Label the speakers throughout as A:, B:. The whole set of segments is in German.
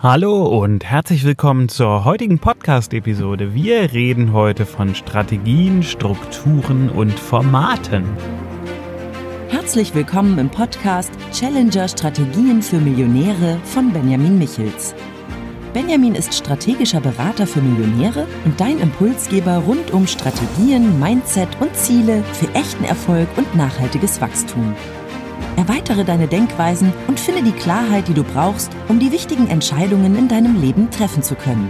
A: Hallo und herzlich willkommen zur heutigen Podcast-Episode. Wir reden heute von Strategien, Strukturen und Formaten.
B: Herzlich willkommen im Podcast Challenger Strategien für Millionäre von Benjamin Michels. Benjamin ist strategischer Berater für Millionäre und dein Impulsgeber rund um Strategien, Mindset und Ziele für echten Erfolg und nachhaltiges Wachstum. Erweitere deine Denkweisen und finde die Klarheit, die du brauchst, um die wichtigen Entscheidungen in deinem Leben treffen zu können.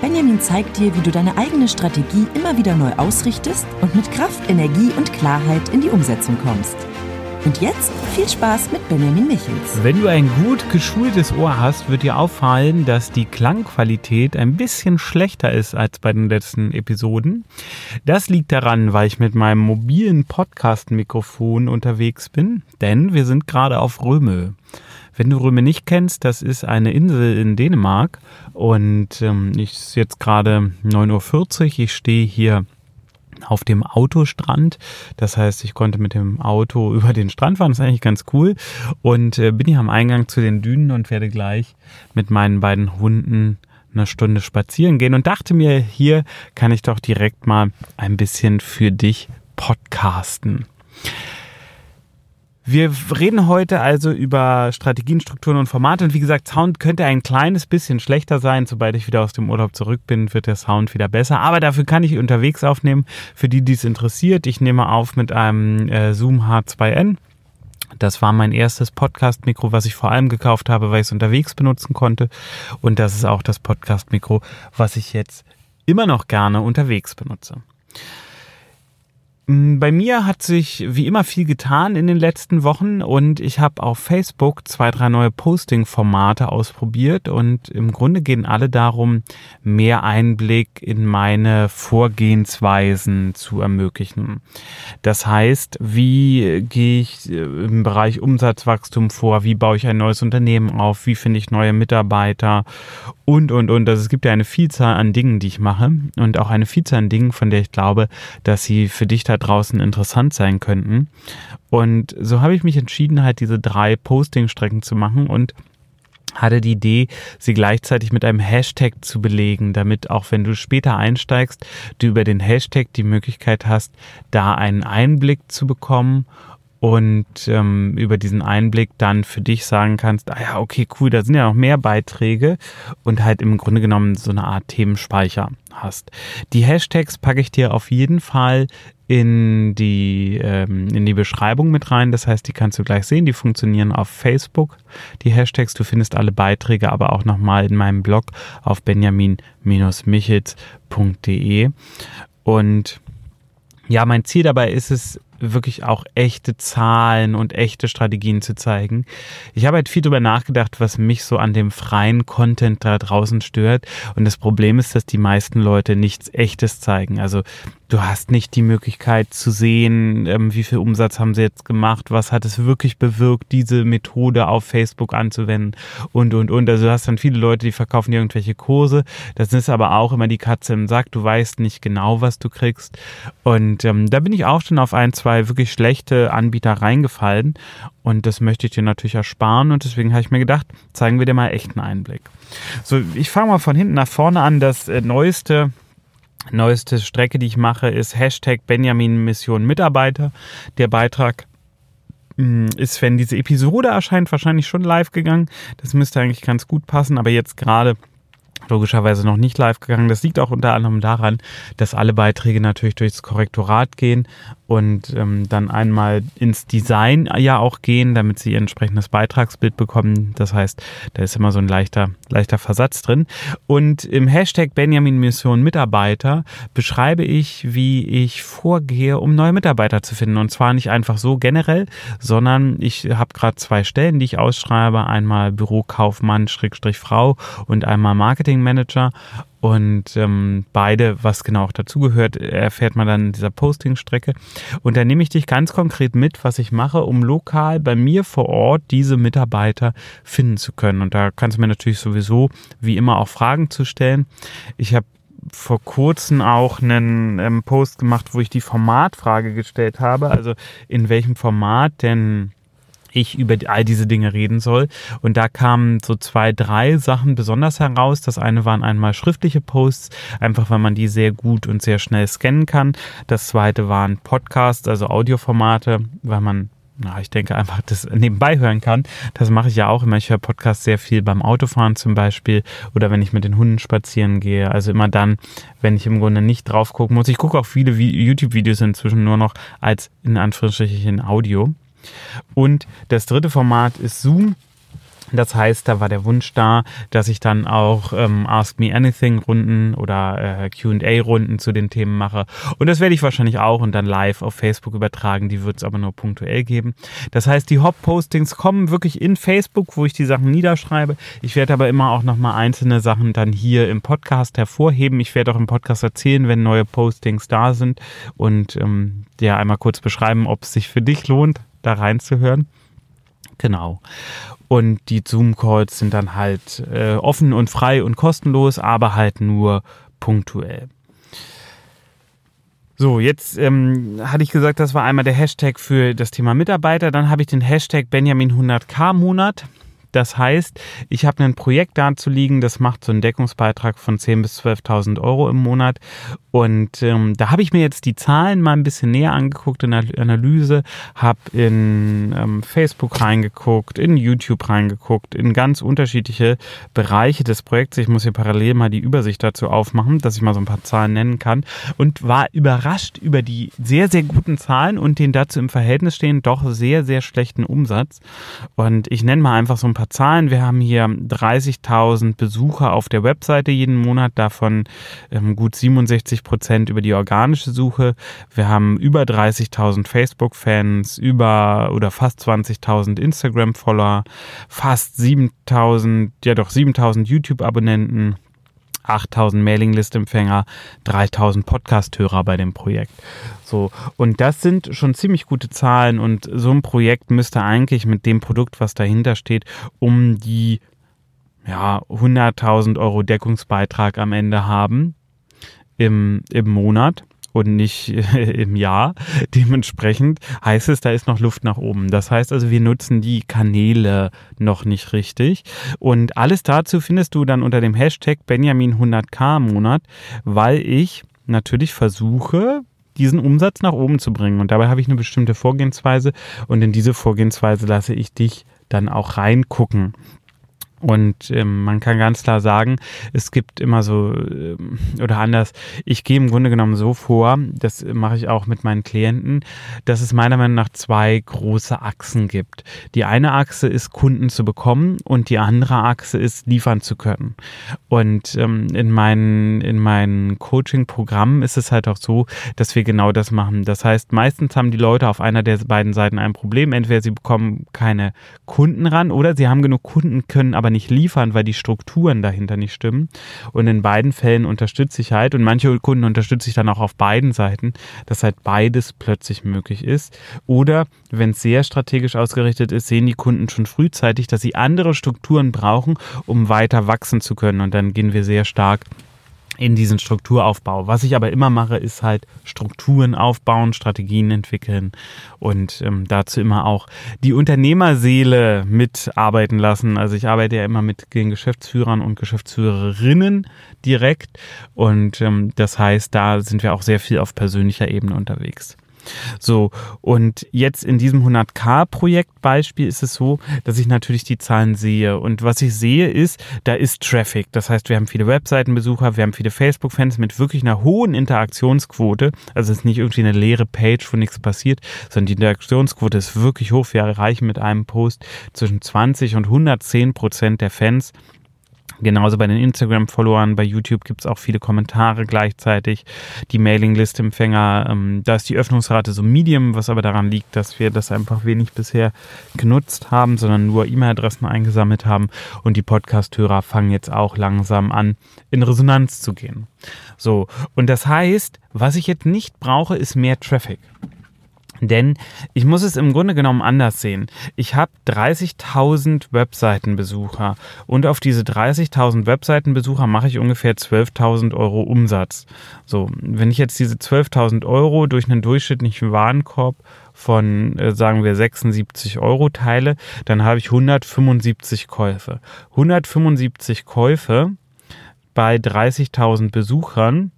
B: Benjamin zeigt dir, wie du deine eigene Strategie immer wieder neu ausrichtest und mit Kraft, Energie und Klarheit in die Umsetzung kommst. Und jetzt viel Spaß mit Benjamin Michels.
A: Wenn du ein gut geschultes Ohr hast, wird dir auffallen, dass die Klangqualität ein bisschen schlechter ist als bei den letzten Episoden. Das liegt daran, weil ich mit meinem mobilen Podcast-Mikrofon unterwegs bin, denn wir sind gerade auf Röme. Wenn du Röme nicht kennst, das ist eine Insel in Dänemark und ähm, ich ist jetzt gerade 9.40 Uhr. Ich stehe hier auf dem Autostrand. Das heißt, ich konnte mit dem Auto über den Strand fahren. Das ist eigentlich ganz cool. Und äh, bin hier am Eingang zu den Dünen und werde gleich mit meinen beiden Hunden eine Stunde spazieren gehen und dachte mir, hier kann ich doch direkt mal ein bisschen für dich podcasten. Wir reden heute also über Strategien, Strukturen und Formate. Und wie gesagt, Sound könnte ein kleines bisschen schlechter sein. Sobald ich wieder aus dem Urlaub zurück bin, wird der Sound wieder besser. Aber dafür kann ich unterwegs aufnehmen. Für die, die es interessiert, ich nehme auf mit einem äh, Zoom H2N. Das war mein erstes Podcast-Mikro, was ich vor allem gekauft habe, weil ich es unterwegs benutzen konnte. Und das ist auch das Podcast-Mikro, was ich jetzt immer noch gerne unterwegs benutze. Mm, bei mir hat sich wie immer viel getan in den letzten Wochen und ich habe auf Facebook zwei, drei neue Posting-Formate ausprobiert und im Grunde gehen alle darum, mehr Einblick in meine Vorgehensweisen zu ermöglichen. Das heißt, wie gehe ich äh, im Bereich Umsatzwachstum vor, wie baue ich ein neues Unternehmen auf, wie finde ich neue Mitarbeiter und, und, und. Also es gibt ja eine Vielzahl an Dingen, die ich mache und auch eine Vielzahl an Dingen, von der ich glaube, dass sie für dich da draußen interessant sein könnten. Und so habe ich mich entschieden, halt diese drei Posting-Strecken zu machen und hatte die Idee, sie gleichzeitig mit einem Hashtag zu belegen, damit auch wenn du später einsteigst, du über den Hashtag die Möglichkeit hast, da einen Einblick zu bekommen und ähm, über diesen Einblick dann für dich sagen kannst, ah ja, okay, cool, da sind ja noch mehr Beiträge und halt im Grunde genommen so eine Art Themenspeicher hast. Die Hashtags packe ich dir auf jeden Fall in die, ähm, in die Beschreibung mit rein. Das heißt, die kannst du gleich sehen. Die funktionieren auf Facebook, die Hashtags. Du findest alle Beiträge aber auch nochmal in meinem Blog auf benjamin-michitz.de. Und ja, mein Ziel dabei ist es, wirklich auch echte Zahlen und echte Strategien zu zeigen. Ich habe halt viel darüber nachgedacht, was mich so an dem freien Content da draußen stört. Und das Problem ist, dass die meisten Leute nichts Echtes zeigen. Also du hast nicht die Möglichkeit zu sehen, ähm, wie viel Umsatz haben sie jetzt gemacht, was hat es wirklich bewirkt, diese Methode auf Facebook anzuwenden und, und, und. Also du hast dann viele Leute, die verkaufen irgendwelche Kurse. Das ist aber auch immer die Katze im Sack. Du weißt nicht genau, was du kriegst. Und ähm, da bin ich auch schon auf ein, zwei wirklich schlechte Anbieter reingefallen. Und das möchte ich dir natürlich ersparen. Und deswegen habe ich mir gedacht, zeigen wir dir mal echten Einblick. So, ich fange mal von hinten nach vorne an. Das äh, neueste Neueste Strecke, die ich mache, ist Hashtag Benjamin Mission Mitarbeiter. Der Beitrag hm, ist, wenn diese Episode erscheint, wahrscheinlich schon live gegangen. Das müsste eigentlich ganz gut passen, aber jetzt gerade logischerweise noch nicht live gegangen. Das liegt auch unter anderem daran, dass alle Beiträge natürlich durchs Korrektorat gehen und ähm, dann einmal ins Design ja auch gehen, damit sie ihr entsprechendes Beitragsbild bekommen. Das heißt, da ist immer so ein leichter, leichter Versatz drin. Und im Hashtag Benjamin Mission Mitarbeiter beschreibe ich, wie ich vorgehe, um neue Mitarbeiter zu finden. Und zwar nicht einfach so generell, sondern ich habe gerade zwei Stellen, die ich ausschreibe. Einmal Bürokaufmann, Schrägstrich Frau und einmal Marketingmanager. Und ähm, beide, was genau auch dazugehört, erfährt man dann in dieser Posting-Strecke. Und da nehme ich dich ganz konkret mit, was ich mache, um lokal bei mir vor Ort diese Mitarbeiter finden zu können. Und da kannst du mir natürlich sowieso wie immer auch Fragen zu stellen. Ich habe vor kurzem auch einen ähm, Post gemacht, wo ich die Formatfrage gestellt habe. Also in welchem Format denn ich über all diese Dinge reden soll. Und da kamen so zwei, drei Sachen besonders heraus. Das eine waren einmal schriftliche Posts, einfach weil man die sehr gut und sehr schnell scannen kann. Das zweite waren Podcasts, also Audioformate, weil man na, ich denke einfach, das nebenbei hören kann. Das mache ich ja auch immer. Ich höre Podcasts sehr viel beim Autofahren zum Beispiel oder wenn ich mit den Hunden spazieren gehe. Also immer dann, wenn ich im Grunde nicht drauf gucken muss. Ich gucke auch viele YouTube-Videos inzwischen nur noch als in Anführungsstrichen Audio. Und das dritte Format ist Zoom. Das heißt, da war der Wunsch da, dass ich dann auch ähm, Ask Me Anything Runden oder äh, QA Runden zu den Themen mache. Und das werde ich wahrscheinlich auch und dann live auf Facebook übertragen. Die wird es aber nur punktuell geben. Das heißt, die Hop-Postings kommen wirklich in Facebook, wo ich die Sachen niederschreibe. Ich werde aber immer auch nochmal einzelne Sachen dann hier im Podcast hervorheben. Ich werde auch im Podcast erzählen, wenn neue Postings da sind und ähm, ja einmal kurz beschreiben, ob es sich für dich lohnt, da reinzuhören. Genau. Und die Zoom-Calls sind dann halt äh, offen und frei und kostenlos, aber halt nur punktuell. So, jetzt ähm, hatte ich gesagt, das war einmal der Hashtag für das Thema Mitarbeiter. Dann habe ich den Hashtag Benjamin 100k Monat. Das heißt, ich habe ein Projekt dazu liegen, das macht so einen Deckungsbeitrag von 10.000 bis 12.000 Euro im Monat. Und ähm, da habe ich mir jetzt die Zahlen mal ein bisschen näher angeguckt in der Analyse, habe in ähm, Facebook reingeguckt, in YouTube reingeguckt, in ganz unterschiedliche Bereiche des Projekts. Ich muss hier parallel mal die Übersicht dazu aufmachen, dass ich mal so ein paar Zahlen nennen kann und war überrascht über die sehr, sehr guten Zahlen und den dazu im Verhältnis stehen doch sehr, sehr schlechten Umsatz. Und ich nenne mal einfach so ein paar Zahlen. Wir haben hier 30.000 Besucher auf der Webseite jeden Monat, davon ähm, gut 67 Prozent über die organische Suche. Wir haben über 30.000 Facebook-Fans, über oder fast 20.000 Instagram-Follower, fast 7.000, ja doch 7.000 YouTube-Abonnenten. 8000 Mailinglist-Empfänger, 3000 Podcast-Hörer bei dem Projekt. So. Und das sind schon ziemlich gute Zahlen und so ein Projekt müsste eigentlich mit dem Produkt, was dahinter steht, um die ja, 100.000 Euro Deckungsbeitrag am Ende haben im, im Monat und nicht im Jahr. Dementsprechend heißt es, da ist noch Luft nach oben. Das heißt also, wir nutzen die Kanäle noch nicht richtig. Und alles dazu findest du dann unter dem Hashtag Benjamin 100k Monat, weil ich natürlich versuche, diesen Umsatz nach oben zu bringen. Und dabei habe ich eine bestimmte Vorgehensweise und in diese Vorgehensweise lasse ich dich dann auch reingucken. Und ähm, man kann ganz klar sagen, es gibt immer so, äh, oder anders, ich gehe im Grunde genommen so vor, das mache ich auch mit meinen Klienten, dass es meiner Meinung nach zwei große Achsen gibt. Die eine Achse ist, Kunden zu bekommen und die andere Achse ist, liefern zu können. Und ähm, in meinen, in meinen Coaching-Programmen ist es halt auch so, dass wir genau das machen. Das heißt, meistens haben die Leute auf einer der beiden Seiten ein Problem. Entweder sie bekommen keine Kunden ran oder sie haben genug Kunden, können aber nicht liefern, weil die Strukturen dahinter nicht stimmen. Und in beiden Fällen unterstütze ich halt und manche Kunden unterstütze ich dann auch auf beiden Seiten, dass halt beides plötzlich möglich ist. Oder wenn es sehr strategisch ausgerichtet ist, sehen die Kunden schon frühzeitig, dass sie andere Strukturen brauchen, um weiter wachsen zu können. Und dann gehen wir sehr stark in diesen Strukturaufbau. Was ich aber immer mache, ist halt Strukturen aufbauen, Strategien entwickeln und ähm, dazu immer auch die Unternehmerseele mitarbeiten lassen. Also ich arbeite ja immer mit den Geschäftsführern und Geschäftsführerinnen direkt und ähm, das heißt, da sind wir auch sehr viel auf persönlicher Ebene unterwegs. So, und jetzt in diesem 100k-Projektbeispiel ist es so, dass ich natürlich die Zahlen sehe. Und was ich sehe ist, da ist Traffic. Das heißt, wir haben viele Webseitenbesucher, wir haben viele Facebook-Fans mit wirklich einer hohen Interaktionsquote. Also es ist nicht irgendwie eine leere Page, wo nichts passiert, sondern die Interaktionsquote ist wirklich hoch. Wir erreichen mit einem Post zwischen 20 und 110 Prozent der Fans. Genauso bei den Instagram-Followern, bei YouTube gibt es auch viele Kommentare gleichzeitig. Die Mailinglist-Empfänger, ähm, da ist die Öffnungsrate so medium, was aber daran liegt, dass wir das einfach wenig bisher genutzt haben, sondern nur E-Mail-Adressen eingesammelt haben. Und die Podcast-Hörer fangen jetzt auch langsam an, in Resonanz zu gehen. So, und das heißt, was ich jetzt nicht brauche, ist mehr Traffic. Denn ich muss es im Grunde genommen anders sehen. Ich habe 30.000 Webseitenbesucher und auf diese 30.000 Webseitenbesucher mache ich ungefähr 12.000 Euro Umsatz. So, wenn ich jetzt diese 12.000 Euro durch einen durchschnittlichen Warenkorb von, äh, sagen wir, 76 Euro teile, dann habe ich 175 Käufe. 175 Käufe bei 30.000 Besuchern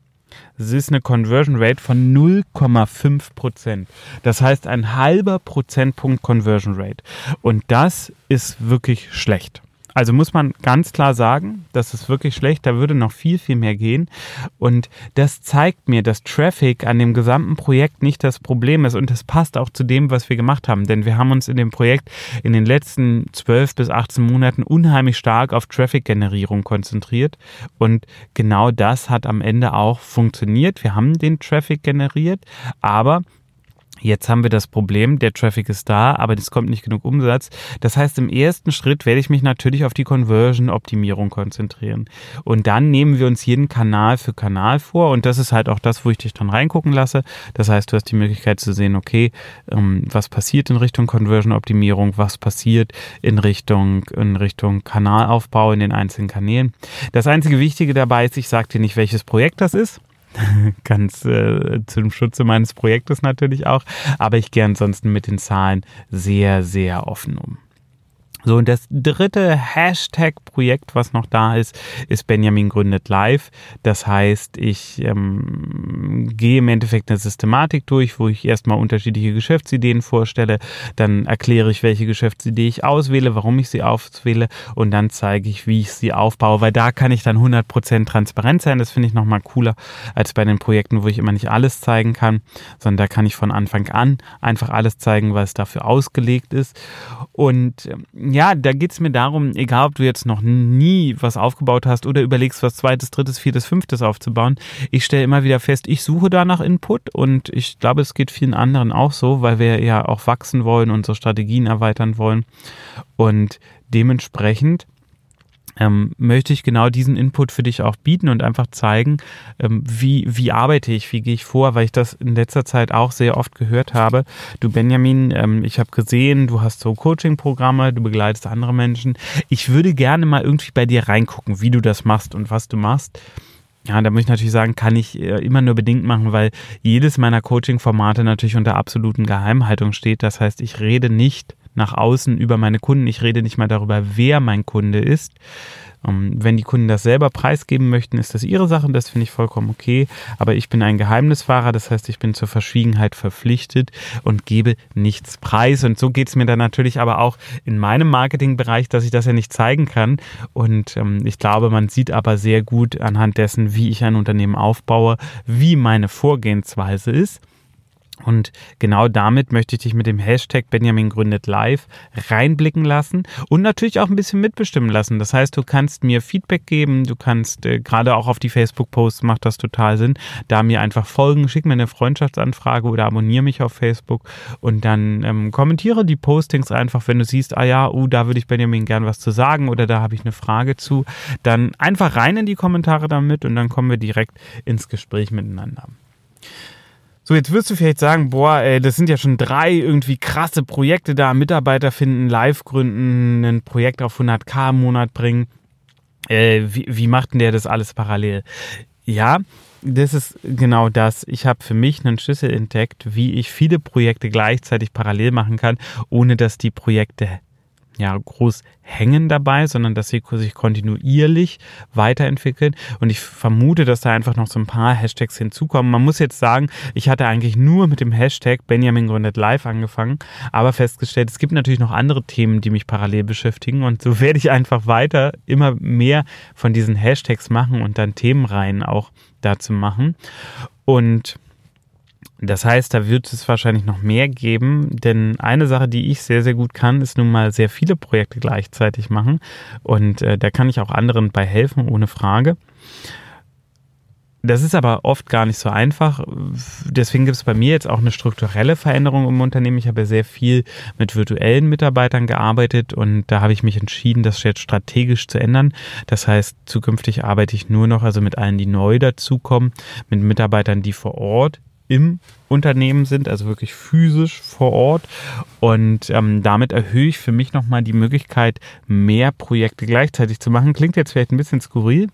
A: es ist eine Conversion Rate von 0,5 Prozent. Das heißt ein halber Prozentpunkt Conversion Rate. Und das ist wirklich schlecht. Also muss man ganz klar sagen, das ist wirklich schlecht, da würde noch viel, viel mehr gehen. Und das zeigt mir, dass Traffic an dem gesamten Projekt nicht das Problem ist. Und das passt auch zu dem, was wir gemacht haben. Denn wir haben uns in dem Projekt in den letzten 12 bis 18 Monaten unheimlich stark auf Traffic-Generierung konzentriert. Und genau das hat am Ende auch funktioniert. Wir haben den Traffic generiert, aber Jetzt haben wir das Problem, der Traffic ist da, aber es kommt nicht genug Umsatz. Das heißt, im ersten Schritt werde ich mich natürlich auf die Conversion-Optimierung konzentrieren. Und dann nehmen wir uns jeden Kanal für Kanal vor. Und das ist halt auch das, wo ich dich dann reingucken lasse. Das heißt, du hast die Möglichkeit zu sehen, okay, ähm, was passiert in Richtung Conversion-Optimierung, was passiert in Richtung, in Richtung Kanalaufbau in den einzelnen Kanälen. Das einzige Wichtige dabei ist, ich sage dir nicht, welches Projekt das ist. ganz äh, zum Schutze meines Projektes natürlich auch. Aber ich gehe ansonsten mit den Zahlen sehr, sehr offen um. So, und das dritte Hashtag-Projekt, was noch da ist, ist Benjamin gründet live. Das heißt, ich ähm, gehe im Endeffekt eine Systematik durch, wo ich erstmal unterschiedliche Geschäftsideen vorstelle, dann erkläre ich, welche Geschäftsidee ich auswähle, warum ich sie auswähle und dann zeige ich, wie ich sie aufbaue, weil da kann ich dann 100% transparent sein. Das finde ich nochmal cooler als bei den Projekten, wo ich immer nicht alles zeigen kann, sondern da kann ich von Anfang an einfach alles zeigen, was dafür ausgelegt ist. Und ähm, ja, da geht es mir darum, egal ob du jetzt noch nie was aufgebaut hast oder überlegst, was zweites, drittes, viertes, fünftes aufzubauen, ich stelle immer wieder fest, ich suche da nach Input und ich glaube, es geht vielen anderen auch so, weil wir ja auch wachsen wollen, unsere Strategien erweitern wollen und dementsprechend ähm, möchte ich genau diesen Input für dich auch bieten und einfach zeigen, ähm, wie, wie arbeite ich, wie gehe ich vor, weil ich das in letzter Zeit auch sehr oft gehört habe. Du Benjamin, ähm, ich habe gesehen, du hast so Coaching-Programme, du begleitest andere Menschen. Ich würde gerne mal irgendwie bei dir reingucken, wie du das machst und was du machst. Ja, da muss ich natürlich sagen, kann ich äh, immer nur bedingt machen, weil jedes meiner Coaching-Formate natürlich unter absoluten Geheimhaltung steht. Das heißt, ich rede nicht nach außen über meine Kunden. Ich rede nicht mal darüber, wer mein Kunde ist. Ähm, wenn die Kunden das selber preisgeben möchten, ist das ihre Sache, das finde ich vollkommen okay. Aber ich bin ein Geheimnisfahrer, das heißt, ich bin zur Verschwiegenheit verpflichtet und gebe nichts preis. Und so geht es mir dann natürlich aber auch in meinem Marketingbereich, dass ich das ja nicht zeigen kann. Und ähm, ich glaube, man sieht aber sehr gut anhand dessen, wie ich ein Unternehmen aufbaue, wie meine Vorgehensweise ist. Und genau damit möchte ich dich mit dem Hashtag Benjamin gründet live reinblicken lassen und natürlich auch ein bisschen mitbestimmen lassen. Das heißt, du kannst mir Feedback geben, du kannst äh, gerade auch auf die Facebook-Posts macht das total Sinn, da mir einfach folgen, schick mir eine Freundschaftsanfrage oder abonniere mich auf Facebook und dann ähm, kommentiere die Postings einfach, wenn du siehst, ah ja, uh, da würde ich Benjamin gern was zu sagen oder da habe ich eine Frage zu, dann einfach rein in die Kommentare damit und dann kommen wir direkt ins Gespräch miteinander. So, jetzt wirst du vielleicht sagen, boah, ey, das sind ja schon drei irgendwie krasse Projekte da, Mitarbeiter finden, live gründen, ein Projekt auf 100k im Monat bringen. Äh, wie, wie macht denn der das alles parallel? Ja, das ist genau das. Ich habe für mich einen Schlüssel entdeckt, wie ich viele Projekte gleichzeitig parallel machen kann, ohne dass die Projekte ja, groß hängen dabei, sondern dass sie sich kontinuierlich weiterentwickeln. Und ich vermute, dass da einfach noch so ein paar Hashtags hinzukommen. Man muss jetzt sagen, ich hatte eigentlich nur mit dem Hashtag Benjamin gründet live angefangen, aber festgestellt, es gibt natürlich noch andere Themen, die mich parallel beschäftigen. Und so werde ich einfach weiter immer mehr von diesen Hashtags machen und dann Themenreihen auch dazu machen. Und das heißt, da wird es wahrscheinlich noch mehr geben, denn eine Sache, die ich sehr, sehr gut kann, ist nun mal sehr viele Projekte gleichzeitig machen und äh, da kann ich auch anderen bei helfen, ohne Frage. Das ist aber oft gar nicht so einfach. Deswegen gibt es bei mir jetzt auch eine strukturelle Veränderung im Unternehmen. Ich habe sehr viel mit virtuellen Mitarbeitern gearbeitet und da habe ich mich entschieden, das jetzt strategisch zu ändern. Das heißt, zukünftig arbeite ich nur noch also mit allen, die neu dazukommen, mit Mitarbeitern, die vor Ort im Unternehmen sind, also wirklich physisch vor Ort. Und ähm, damit erhöhe ich für mich nochmal die Möglichkeit, mehr Projekte gleichzeitig zu machen. Klingt jetzt vielleicht ein bisschen skurril,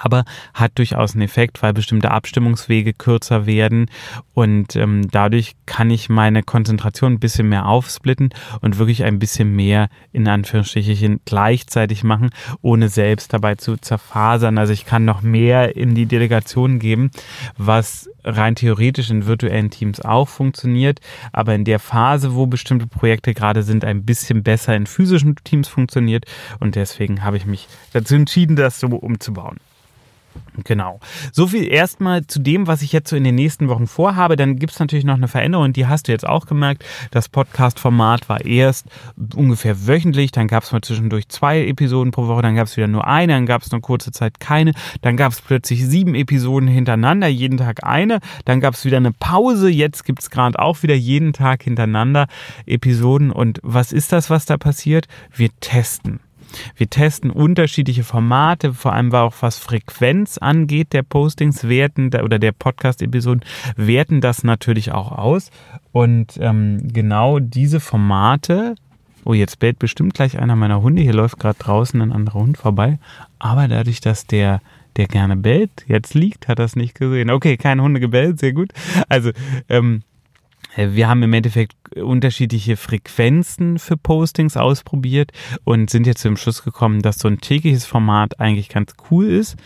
A: aber hat durchaus einen Effekt, weil bestimmte Abstimmungswege kürzer werden und ähm, dadurch kann ich meine Konzentration ein bisschen mehr aufsplitten und wirklich ein bisschen mehr in Anführungsstrichen gleichzeitig machen, ohne selbst dabei zu zerfasern. Also ich kann noch mehr in die Delegation geben, was rein theoretisch in virtuellen Teams auch funktioniert, aber in der Phase, wo bestimmte Projekte gerade sind, ein bisschen besser in physischen Teams funktioniert und deswegen habe ich mich dazu entschieden, das so umzubauen. Genau. So viel erstmal zu dem, was ich jetzt so in den nächsten Wochen vorhabe. Dann gibt es natürlich noch eine Veränderung, die hast du jetzt auch gemerkt. Das Podcast-Format war erst ungefähr wöchentlich, dann gab es mal zwischendurch zwei Episoden pro Woche, dann gab es wieder nur eine, dann gab es noch kurze Zeit keine, dann gab es plötzlich sieben Episoden hintereinander, jeden Tag eine, dann gab es wieder eine Pause, jetzt gibt es gerade auch wieder jeden Tag hintereinander Episoden. Und was ist das, was da passiert? Wir testen. Wir testen unterschiedliche Formate, vor allem auch was Frequenz angeht der Postings, werten oder der Podcast-Episoden, werten das natürlich auch aus. Und ähm, genau diese Formate, oh, jetzt bellt bestimmt gleich einer meiner Hunde, hier läuft gerade draußen ein anderer Hund vorbei, aber dadurch, dass der der gerne bellt, jetzt liegt, hat das nicht gesehen. Okay, keine Hunde gebellt, sehr gut. Also, ähm, wir haben im Endeffekt unterschiedliche Frequenzen für Postings ausprobiert und sind jetzt zum Schluss gekommen, dass so ein tägliches Format eigentlich ganz cool ist.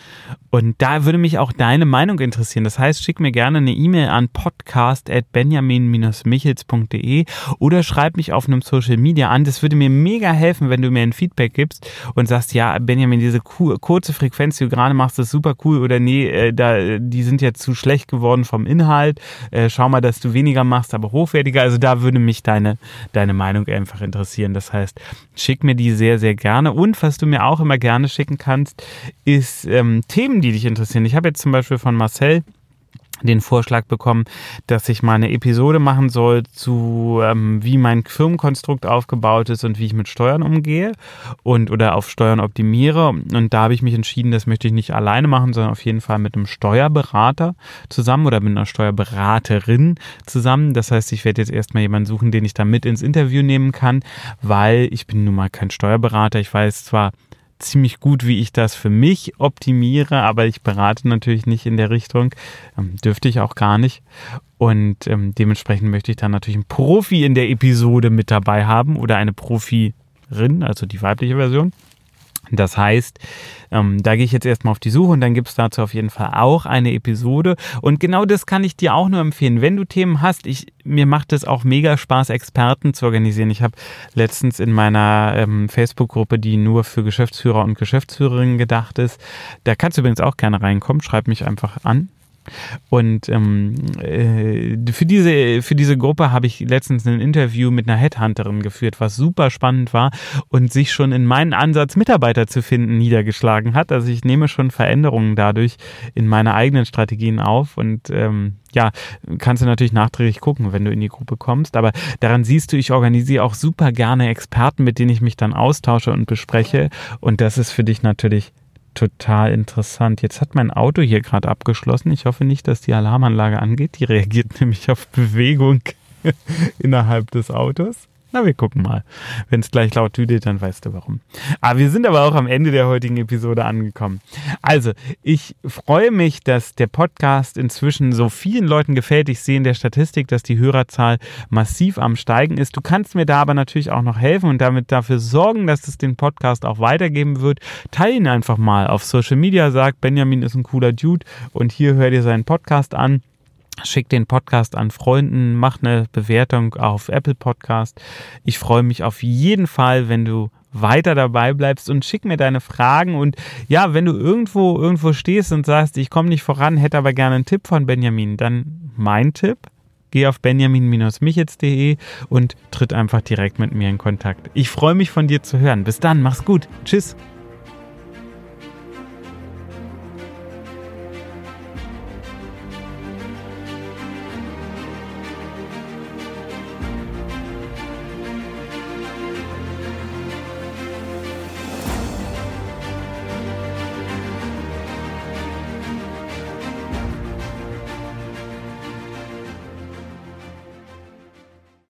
A: Und da würde mich auch deine Meinung interessieren. Das heißt, schick mir gerne eine E-Mail an podcast.benjamin-michels.de oder schreib mich auf einem Social Media an. Das würde mir mega helfen, wenn du mir ein Feedback gibst und sagst, ja, Benjamin, diese kurze Frequenz, die du gerade machst, ist super cool oder nee, äh, da, die sind jetzt zu schlecht geworden vom Inhalt. Äh, schau mal, dass du weniger machst, aber hochwertiger. Also da würde mich deine, deine Meinung einfach interessieren. Das heißt, schick mir die sehr, sehr gerne. Und was du mir auch immer gerne schicken kannst, ist ähm, Themen, die dich interessieren. Ich habe jetzt zum Beispiel von Marcel den Vorschlag bekommen, dass ich mal eine Episode machen soll zu, ähm, wie mein Firmenkonstrukt aufgebaut ist und wie ich mit Steuern umgehe und oder auf Steuern optimiere. Und da habe ich mich entschieden, das möchte ich nicht alleine machen, sondern auf jeden Fall mit einem Steuerberater zusammen oder mit einer Steuerberaterin zusammen. Das heißt, ich werde jetzt erstmal jemanden suchen, den ich da mit ins Interview nehmen kann, weil ich bin nun mal kein Steuerberater. Ich weiß zwar, ziemlich gut, wie ich das für mich optimiere, aber ich berate natürlich nicht in der Richtung. Ähm, dürfte ich auch gar nicht. Und ähm, dementsprechend möchte ich dann natürlich einen Profi in der Episode mit dabei haben oder eine Profirin, also die weibliche Version. Das heißt, ähm, da gehe ich jetzt erstmal auf die Suche und dann gibt es dazu auf jeden Fall auch eine Episode. Und genau das kann ich dir auch nur empfehlen. Wenn du Themen hast, ich, mir macht es auch mega Spaß, Experten zu organisieren. Ich habe letztens in meiner ähm, Facebook-Gruppe, die nur für Geschäftsführer und Geschäftsführerinnen gedacht ist, da kannst du übrigens auch gerne reinkommen. Schreib mich einfach an. Und ähm, äh, für, diese, für diese Gruppe habe ich letztens ein Interview mit einer Headhunterin geführt, was super spannend war und sich schon in meinen Ansatz, Mitarbeiter zu finden, niedergeschlagen hat. Also ich nehme schon Veränderungen dadurch in meine eigenen Strategien auf und ähm, ja, kannst du natürlich nachträglich gucken, wenn du in die Gruppe kommst. Aber daran siehst du, ich organisiere auch super gerne Experten, mit denen ich mich dann austausche und bespreche. Und das ist für dich natürlich total interessant. Jetzt hat mein Auto hier gerade abgeschlossen. Ich hoffe nicht, dass die Alarmanlage angeht. Die reagiert nämlich auf Bewegung innerhalb des Autos. Na, wir gucken mal. Wenn es gleich laut tüdet, dann weißt du warum. Aber wir sind aber auch am Ende der heutigen Episode angekommen. Also, ich freue mich, dass der Podcast inzwischen so vielen Leuten gefällt. Ich sehe in der Statistik, dass die Hörerzahl massiv am Steigen ist. Du kannst mir da aber natürlich auch noch helfen und damit dafür sorgen, dass es den Podcast auch weitergeben wird. Teil ihn einfach mal auf Social Media, sag, Benjamin ist ein cooler Dude und hier hör dir seinen Podcast an. Schick den Podcast an Freunden, mach eine Bewertung auf Apple Podcast. Ich freue mich auf jeden Fall, wenn du weiter dabei bleibst und schick mir deine Fragen und ja, wenn du irgendwo irgendwo stehst und sagst, ich komme nicht voran, hätte aber gerne einen Tipp von Benjamin, dann mein Tipp, geh auf benjamin-michitz.de und tritt einfach direkt mit mir in Kontakt. Ich freue mich von dir zu hören. Bis dann, mach's gut. Tschüss.